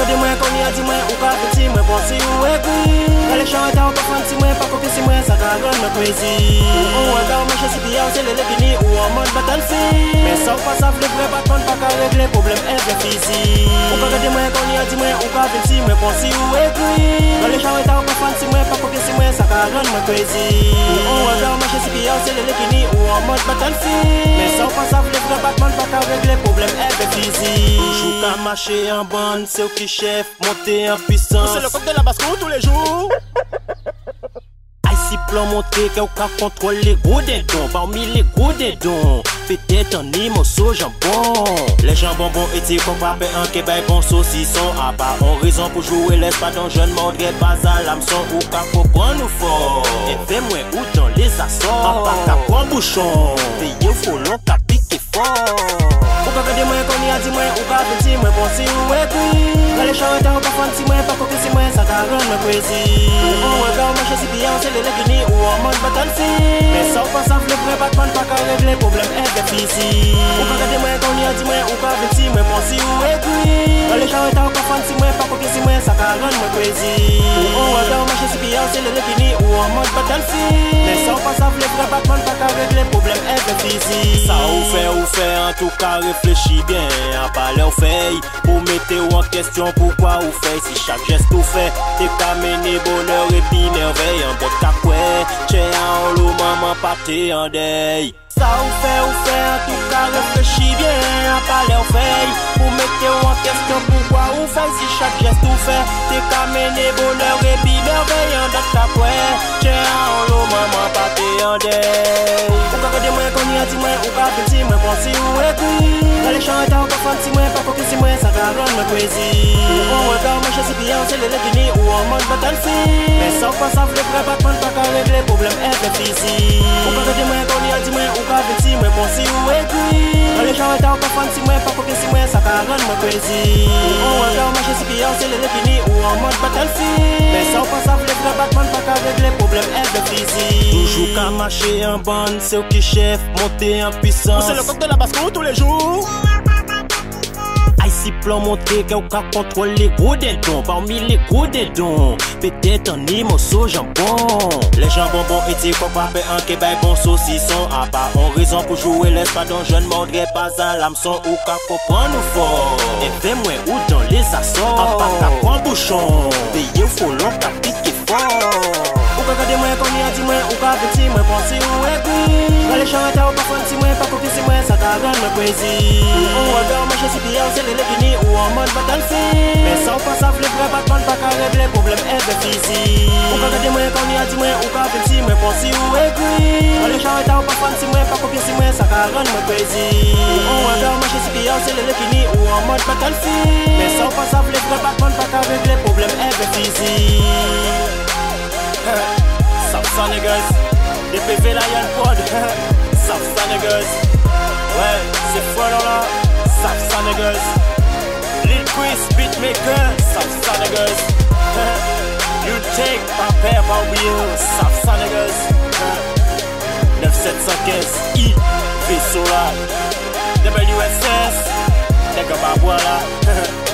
gade mwen kon ya di mwen ou ka veti mwen ponsi ou ekwi Gale chan ta ou pa fanti mwen pa kopi si mwen sa ka ron mwen crazy Ou an ka ou manche si piya ou se le le bini ou an mod battlefield Men sa ou pa sa vle vre batman pa ka regle problem evre fizi. Ou ka gade mwen kon ya di mwen ou ka veti mwen ponsi ou ekwi Gale chan ta ou pa fanti mwen pa si mwen sa ka ron mwen crazy Ou an ka ou manche si piya ou se le le bini ou an mod battlefield Men sa ou pa sa vle vre batman pa ka regle problem evre fizi Toujou ka mache en bonne, c'est au qui chef, monter en puissance. C'est le coq de la basse-cour tous les jours. plan monte ke ou ka kontrole gwo dedon Parmi le gwo dedon Fete tan ni moso jambon. Le jambon bon eti kon pape an ke bay bon sosison A ah pa an rezon pou jowe les paton Jen mordre pas a lamson ou ka kopran nou for E fe mwen ou tan les asan A ah pa ka pran bouchon Peye folon ka pike for Ou ka kade mwen koni a di mwen Ou ka peti mwen ponsi mwen kwi Gale chan etan ou ka fanti mwen Pa koke si mwen sa ka ren mwen kwezi Ou an wè gwa mwen chesi biyan se le lek tansi Mè sa ou pa sa fle pre batman pa ka regle problem e defisi Ou ka gade mwen kon yon di mwen ou ka vek si mwen ponsi ou e kwi An le kare ta ou pa fan si mwen pa kopye si mwen sa ka ran mwen kwezi Ou ou an da ou manche si piyan se le lekini ou an manj batansi tout cas réfléchis bien à parler au fait Pour mettre en question pourquoi ou fait Si chaque geste ou fait T'es qu'à mener bonheur et puis merveille En bot quoi? Tchè en l'eau maman pas t'es en deuil. Ça ou fait ou en tout cas réfléchis bien à parler au fait Pour mettre en question pourquoi ou fait Si chaque geste ou fait T'es qu'à mener bonheur et puis merveille En bot quoi? Tchè en l'eau maman pas t'es en deuil. Ou ka ou ka mwen ponsi ou ekwi Gale chan etan ou pa fanti mwen pa kopi si mwen sa ka ron mwen crazy Ou an ka ou manche si piyan se le le gini ou an mod battlefield Men sa pa sa vle vre batman pa ka regle problem evre fizi Ou ka gade mwen kon ya di mwen ou ka veti mwen ponsi ou ekwi Gale chan etan ou pa fanti mwen pa kopi si mwen sa ka ron mwen crazy Ou an ka ou manche si piyan se le le gini ou an mod battlefield Men sa pa sa vle vre batman pa ka regle problem evre fizi Ka mache en bonne, c'est au qui chef, monter en puissance. C'est le coq de la basse-cour tous les jours. Ici plan monté, qu'au cas contrôle les gros des dons, parmi les gros des dons. Peut-être un imoso jambon. Les jambons bon étaient qu'on pas un Québec bon saucisson. À part en raison pour jouer l'espace dont je ne mordrai pas à l'hameçon ou qu'à comprendre nous fort. Et fais-moi ou dans les assorts. À part qu'à prendre bouchon. Payé faut long qu'à piquer fort. Gade mwen kon ya di mwen ou ka veti mwen ou ekwi Gale chan ou pa mwen si mwen sa ka ron mwen crazy Ou an ka ou manche si piyan se le le gini ou an mod battlefield Men sa ou pa sa vre batman pa ka problem fizi. Ou ka gade mwen mwen ou ka veti mwen ou ekwi Gale chan ou pa mwen si mwen sa mwen crazy Ou an si piyan se le le ou an mod battlefield Men sa ou pa sa vre batman pa ka problem fizi Sapsa niggas, DPV la Yann Pod. Sapsa niggas, ouais, c'est fort là. Sapsa niggas, Lil Chris beatmaker. Sapsa niggas, you take my pair par wheel. Sapsa niggas, 9715 I vaisseau là. WSS, nigga ma voilà.